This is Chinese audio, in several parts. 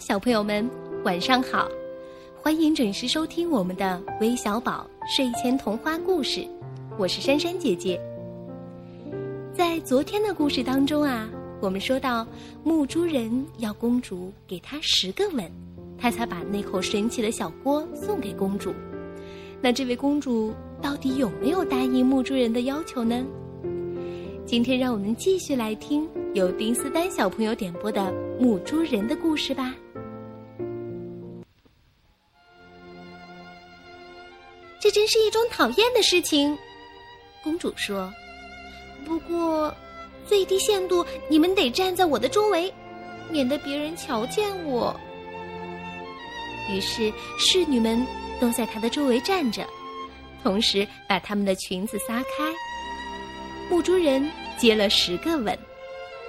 小朋友们，晚上好！欢迎准时收听我们的微小宝睡前童话故事，我是珊珊姐姐。在昨天的故事当中啊，我们说到木珠人要公主给他十个吻，他才把那口神奇的小锅送给公主。那这位公主到底有没有答应木珠人的要求呢？今天让我们继续来听由丁思丹小朋友点播的《木珠人》的故事吧。真是一种讨厌的事情，公主说。不过，最低限度你们得站在我的周围，免得别人瞧见我。于是侍女们都在她的周围站着，同时把她们的裙子撒开。木珠人接了十个吻，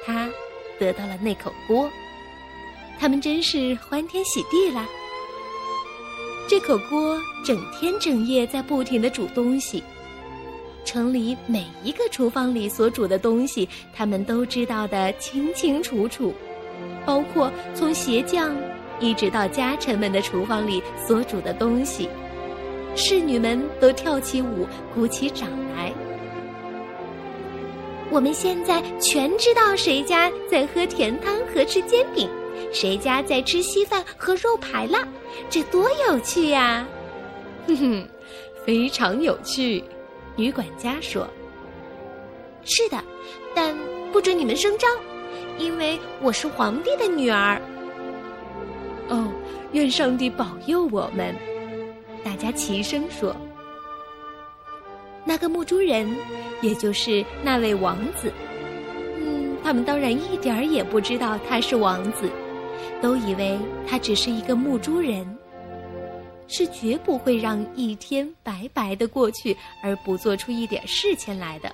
他得到了那口锅。他们真是欢天喜地了！这口锅整天整夜在不停的煮东西，城里每一个厨房里所煮的东西，他们都知道的清清楚楚，包括从鞋匠一直到家臣们的厨房里所煮的东西，侍女们都跳起舞，鼓起掌来。我们现在全知道谁家在喝甜汤和吃煎饼，谁家在吃稀饭和肉排了，这多有趣呀！哼哼，非常有趣。女管家说：“是的，但不准你们声张，因为我是皇帝的女儿。”哦，愿上帝保佑我们！大家齐声说。那个木猪人，也就是那位王子，嗯，他们当然一点儿也不知道他是王子，都以为他只是一个木猪人，是绝不会让一天白白的过去而不做出一点事情来的。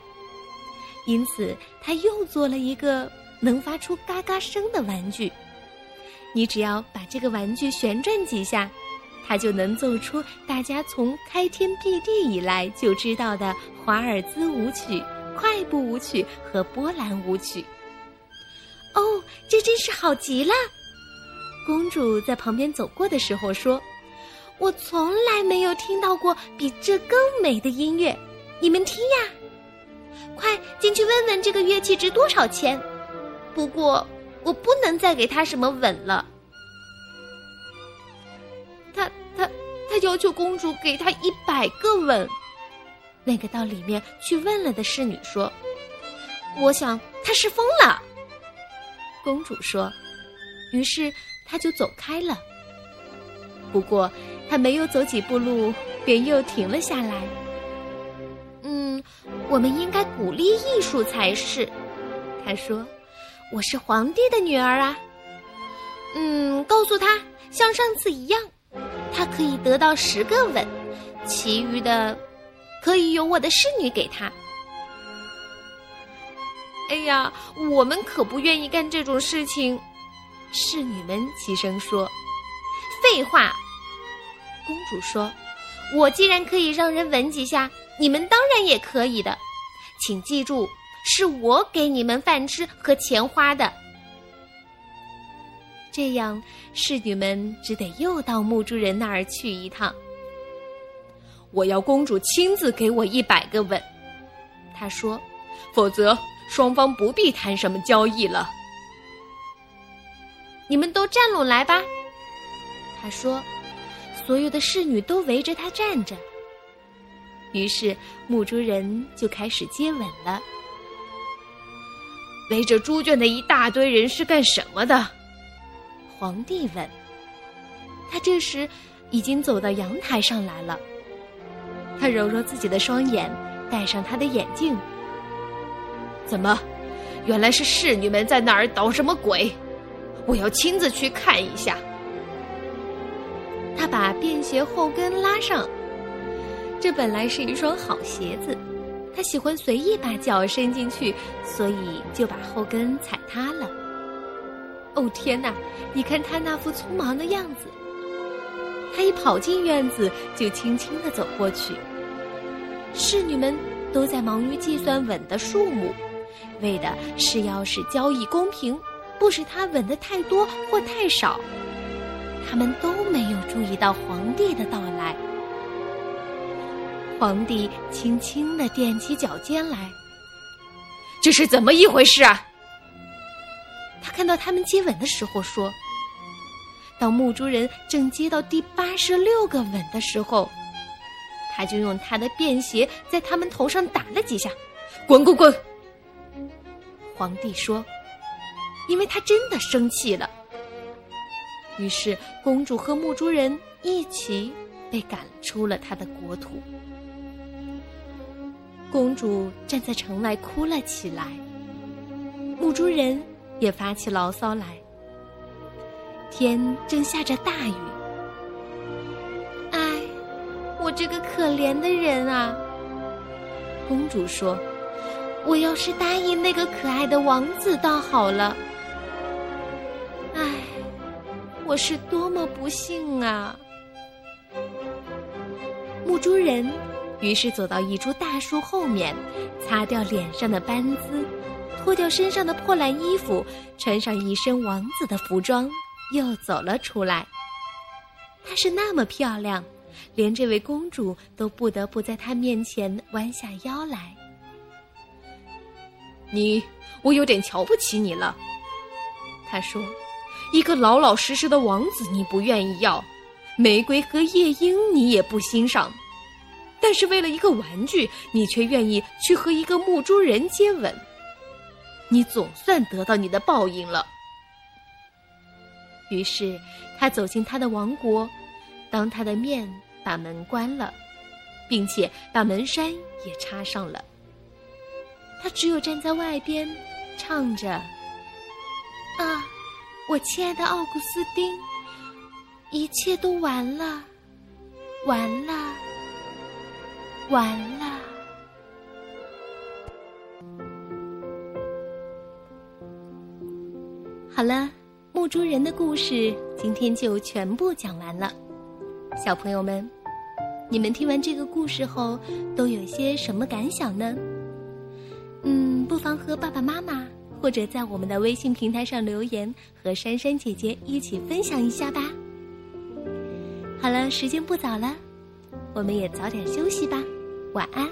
因此，他又做了一个能发出嘎嘎声的玩具。你只要把这个玩具旋转几下。他就能奏出大家从开天辟地以来就知道的华尔兹舞曲、快步舞曲和波兰舞曲。哦，这真是好极了！公主在旁边走过的时候说：“我从来没有听到过比这更美的音乐，你们听呀！快进去问问这个乐器值多少钱。不过我不能再给他什么吻了。”他他他要求公主给他一百个吻。那个到里面去问了的侍女说：“我想他是疯了。”公主说：“于是他就走开了。不过他没有走几步路，便又停了下来。嗯，我们应该鼓励艺术才是。”他说：“我是皇帝的女儿啊。”嗯，告诉他像上次一样。他可以得到十个吻，其余的可以由我的侍女给他。哎呀，我们可不愿意干这种事情。侍女们齐声说：“废话。”公主说：“我既然可以让人吻几下，你们当然也可以的。请记住，是我给你们饭吃和钱花的。”这样，侍女们只得又到木珠人那儿去一趟。我要公主亲自给我一百个吻，他说，否则双方不必谈什么交易了。你们都站拢来吧，他说，所有的侍女都围着他站着。于是牧猪人就开始接吻了。围着猪圈的一大堆人是干什么的？皇帝问：“他这时已经走到阳台上来了。他揉揉自己的双眼，戴上他的眼镜。怎么？原来是侍女们在那儿捣什么鬼？我要亲自去看一下。”他把便鞋后跟拉上。这本来是一双好鞋子，他喜欢随意把脚伸进去，所以就把后跟踩塌了。哦天哪！你看他那副匆忙的样子。他一跑进院子，就轻轻的走过去。侍女们都在忙于计算稳的数目，为的是要使交易公平，不使他吻的太多或太少。他们都没有注意到皇帝的到来。皇帝轻轻的踮起脚尖来，这是怎么一回事啊？他看到他们接吻的时候说：“当木珠人正接到第八十六个吻的时候，他就用他的便鞋在他们头上打了几下，滚滚滚！”皇帝说：“因为他真的生气了。”于是公主和木珠人一起被赶出了他的国土。公主站在城外哭了起来，木珠人也发起牢骚来。天正下着大雨，哎，我这个可怜的人啊！公主说：“我要是答应那个可爱的王子，倒好了。我是多么不幸啊！”木珠人。于是走到一株大树后面，擦掉脸上的斑渍，脱掉身上的破烂衣服，穿上一身王子的服装，又走了出来。她是那么漂亮，连这位公主都不得不在她面前弯下腰来。你，我有点瞧不起你了。他说：“一个老老实实的王子你不愿意要，玫瑰和夜莺你也不欣赏。”但是为了一个玩具，你却愿意去和一个木猪人接吻，你总算得到你的报应了。于是，他走进他的王国，当他的面把门关了，并且把门栓也插上了。他只有站在外边，唱着：“，我亲爱的奥古斯丁，一切都完了，完了。”完了。好了，木珠人的故事今天就全部讲完了。小朋友们，你们听完这个故事后都有些什么感想呢？嗯，不妨和爸爸妈妈或者在我们的微信平台上留言，和珊珊姐姐一起分享一下吧。好了，时间不早了。我们也早点休息吧，晚安。